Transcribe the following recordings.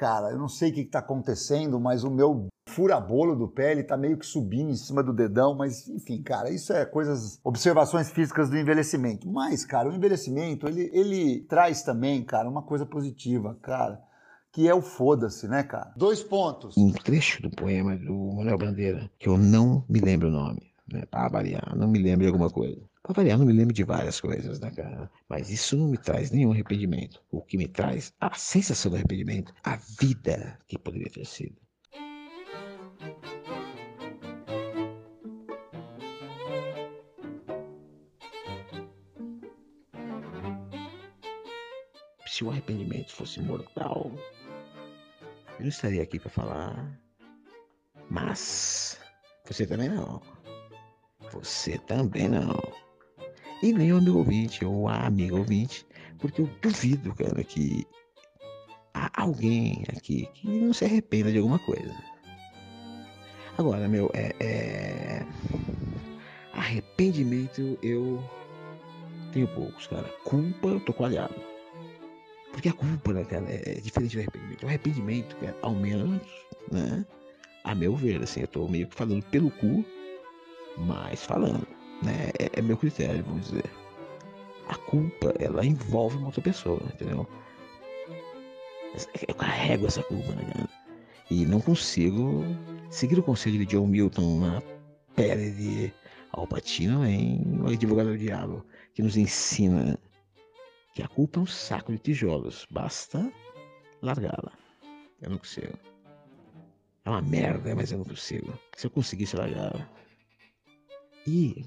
cara, eu não sei o que, que tá acontecendo, mas o meu furabolo do pé, ele tá meio que subindo em cima do dedão, mas enfim, cara, isso é coisas, observações físicas do envelhecimento. Mas, cara, o envelhecimento, ele, ele traz também, cara, uma coisa positiva, cara, que é o foda-se, né, cara? Dois pontos. Um trecho do poema do Manuel Bandeira, que eu não me lembro o nome, né, pra variar, não me lembro de alguma coisa. Não me lembro de várias coisas, né, cara? Mas isso não me traz nenhum arrependimento. O que me traz a sensação do arrependimento, a vida que poderia ter sido. Se o arrependimento fosse mortal, eu não estaria aqui para falar. Mas você também não. Você também não. E nem o amigo ouvinte ou a amiga ouvinte, porque eu duvido, cara, que há alguém aqui que não se arrependa de alguma coisa. Agora, meu, é, é... arrependimento eu tenho poucos, cara. Culpa eu tô coalhado. Porque a culpa, né, cara, é diferente do arrependimento. O arrependimento, cara, ao menos, né? A meu ver, assim, eu tô meio que falando pelo cu, mas falando, né? É, é meu critério, vamos dizer. A culpa, ela envolve uma outra pessoa, entendeu? Eu carrego essa culpa, né? E não consigo seguir o conselho de John Milton na pele de Alpatino em O Advogado do Diabo, que nos ensina que a culpa é um saco de tijolos, basta largá-la. Eu não consigo. É uma merda, mas eu não consigo. Se eu conseguisse largá-la. E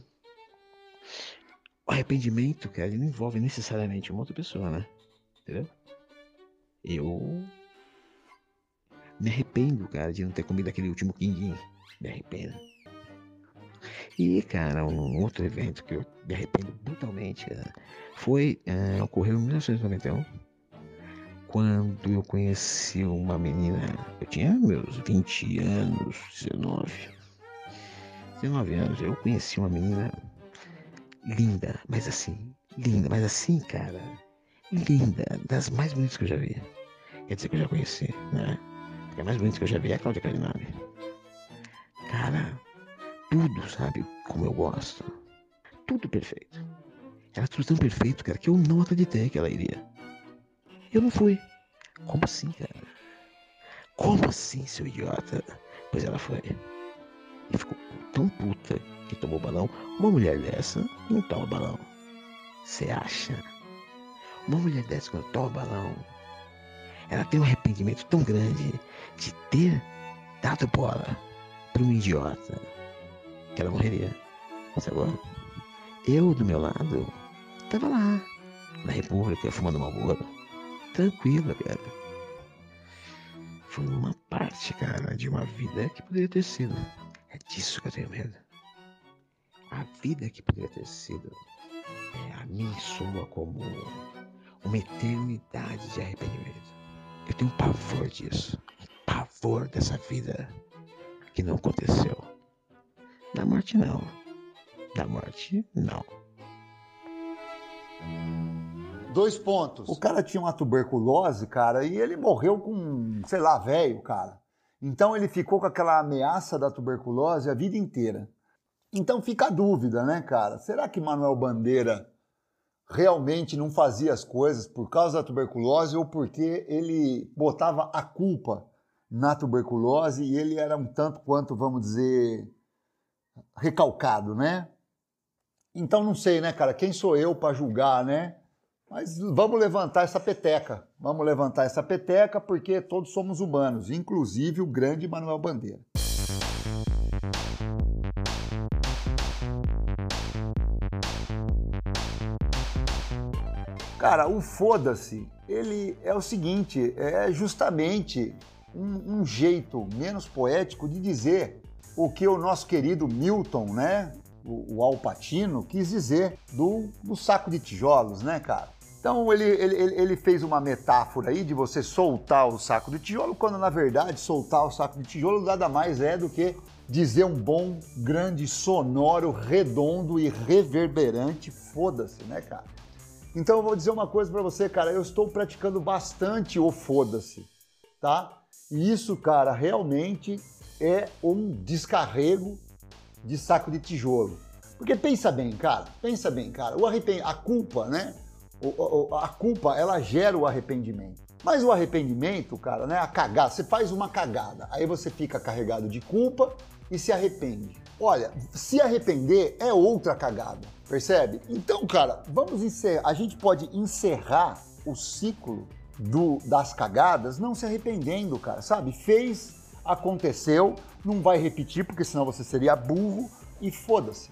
o arrependimento, cara, ele não envolve necessariamente uma outra pessoa, né? Entendeu? Eu me arrependo, cara, de não ter comido aquele último quindim. Me arrependo. E, cara, um outro evento que eu me arrependo brutalmente, cara, foi, é, ocorreu em 1991, quando eu conheci uma menina, eu tinha meus 20 anos, 19, 19 anos, eu conheci uma menina linda, mas assim, linda, mas assim, cara, linda, das mais bonitas que eu já vi. Quer dizer que eu já conheci, né? Porque a mais bonita que eu já vi é a Cláudia Carinari. Cara, tudo, sabe, como eu gosto. Tudo perfeito. Era tudo tão perfeito, cara, que eu não acreditei que ela iria. Eu não fui. Como assim, cara? Como assim, seu idiota? Pois ela foi. E ficou tão puta que tomou balão. Uma mulher dessa não toma balão. Você acha? Uma mulher dessa quando toma balão, ela tem um arrependimento tão grande de ter dado bola para um idiota que ela morreria. Sabe? Eu, do meu lado, tava lá, na República, fumando Malboro. Tranquila, cara. Foi uma parte, cara, de uma vida que poderia ter sido. É disso que eu tenho medo. A vida que poderia ter sido é, a mim soa como uma eternidade de arrependimento. Eu tenho pavor disso. Pavor dessa vida que não aconteceu. Da morte, não. Da morte, não. Dois pontos. O cara tinha uma tuberculose, cara, e ele morreu com, sei lá, velho, cara. Então ele ficou com aquela ameaça da tuberculose a vida inteira. Então fica a dúvida, né, cara? Será que Manuel Bandeira realmente não fazia as coisas por causa da tuberculose ou porque ele botava a culpa na tuberculose e ele era um tanto quanto, vamos dizer, recalcado, né? Então não sei, né, cara? Quem sou eu para julgar, né? Mas vamos levantar essa peteca. Vamos levantar essa peteca porque todos somos humanos, inclusive o grande Manuel Bandeira. Cara, o foda-se, ele é o seguinte, é justamente um, um, jeito menos poético de dizer o que o nosso querido Milton, né, o, o Alpatino, quis dizer do, do saco de tijolos, né, cara? Então ele, ele, ele fez uma metáfora aí de você soltar o saco de tijolo, quando na verdade soltar o saco de tijolo nada mais é do que dizer um bom, grande, sonoro, redondo e reverberante foda-se, né, cara? Então eu vou dizer uma coisa para você, cara, eu estou praticando bastante o foda-se. tá? E isso, cara, realmente é um descarrego de saco de tijolo. Porque pensa bem, cara, pensa bem, cara, o arrepend... a culpa, né? a culpa, ela gera o arrependimento. Mas o arrependimento, cara, né? A cagada, você faz uma cagada, aí você fica carregado de culpa e se arrepende. Olha, se arrepender é outra cagada, percebe? Então, cara, vamos encerrar. A gente pode encerrar o ciclo do, das cagadas não se arrependendo, cara, sabe? Fez, aconteceu, não vai repetir, porque senão você seria burro e foda-se.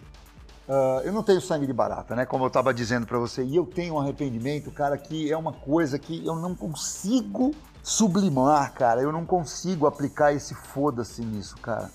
Uh, eu não tenho sangue de barata, né? Como eu estava dizendo para você, e eu tenho um arrependimento, cara, que é uma coisa que eu não consigo sublimar, cara. Eu não consigo aplicar esse foda-se nisso, cara.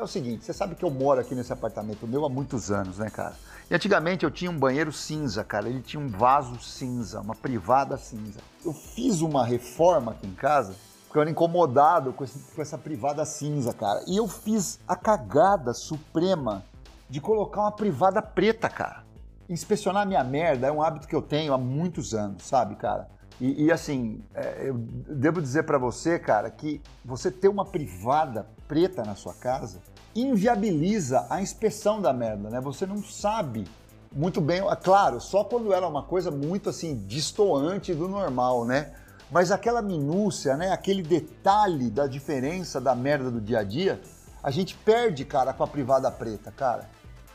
É o seguinte, você sabe que eu moro aqui nesse apartamento meu há muitos anos, né, cara? E antigamente eu tinha um banheiro cinza, cara. Ele tinha um vaso cinza, uma privada cinza. Eu fiz uma reforma aqui em casa porque eu era incomodado com, esse, com essa privada cinza, cara. E eu fiz a cagada suprema de colocar uma privada preta, cara. Inspecionar minha merda é um hábito que eu tenho há muitos anos, sabe, cara? E, e assim, é, eu devo dizer para você, cara, que você ter uma privada preta na sua casa inviabiliza a inspeção da merda, né? Você não sabe muito bem, é claro, só quando era uma coisa muito assim distoante do normal, né? Mas aquela minúcia, né? Aquele detalhe da diferença da merda do dia a dia, a gente perde, cara, com a privada preta, cara.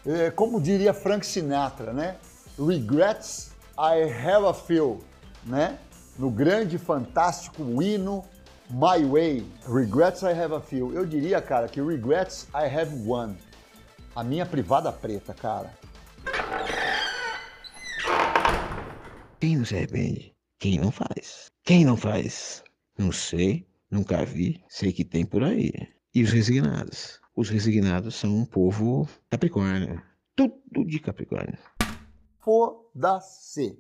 É, como diria Frank Sinatra, né? Regrets I have a few, né? No grande, fantástico hino My Way, Regrets I Have a Few. Eu diria, cara, que Regrets I Have One. A minha privada preta, cara. Quem não se arrepende? Quem não faz? Quem não faz? Não sei, nunca vi, sei que tem por aí. E os resignados? Os resignados são um povo capricórnio. Tudo de capricórnio. Foda-se.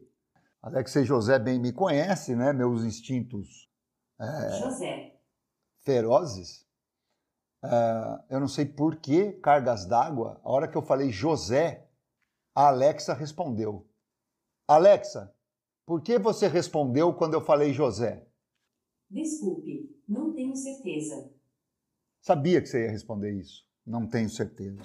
Alexei José bem me conhece, né? Meus instintos é, José. ferozes. É, eu não sei por que cargas d'água. A hora que eu falei José, a Alexa respondeu. Alexa, por que você respondeu quando eu falei José? Desculpe, não tenho certeza. Sabia que você ia responder isso. Não tenho certeza.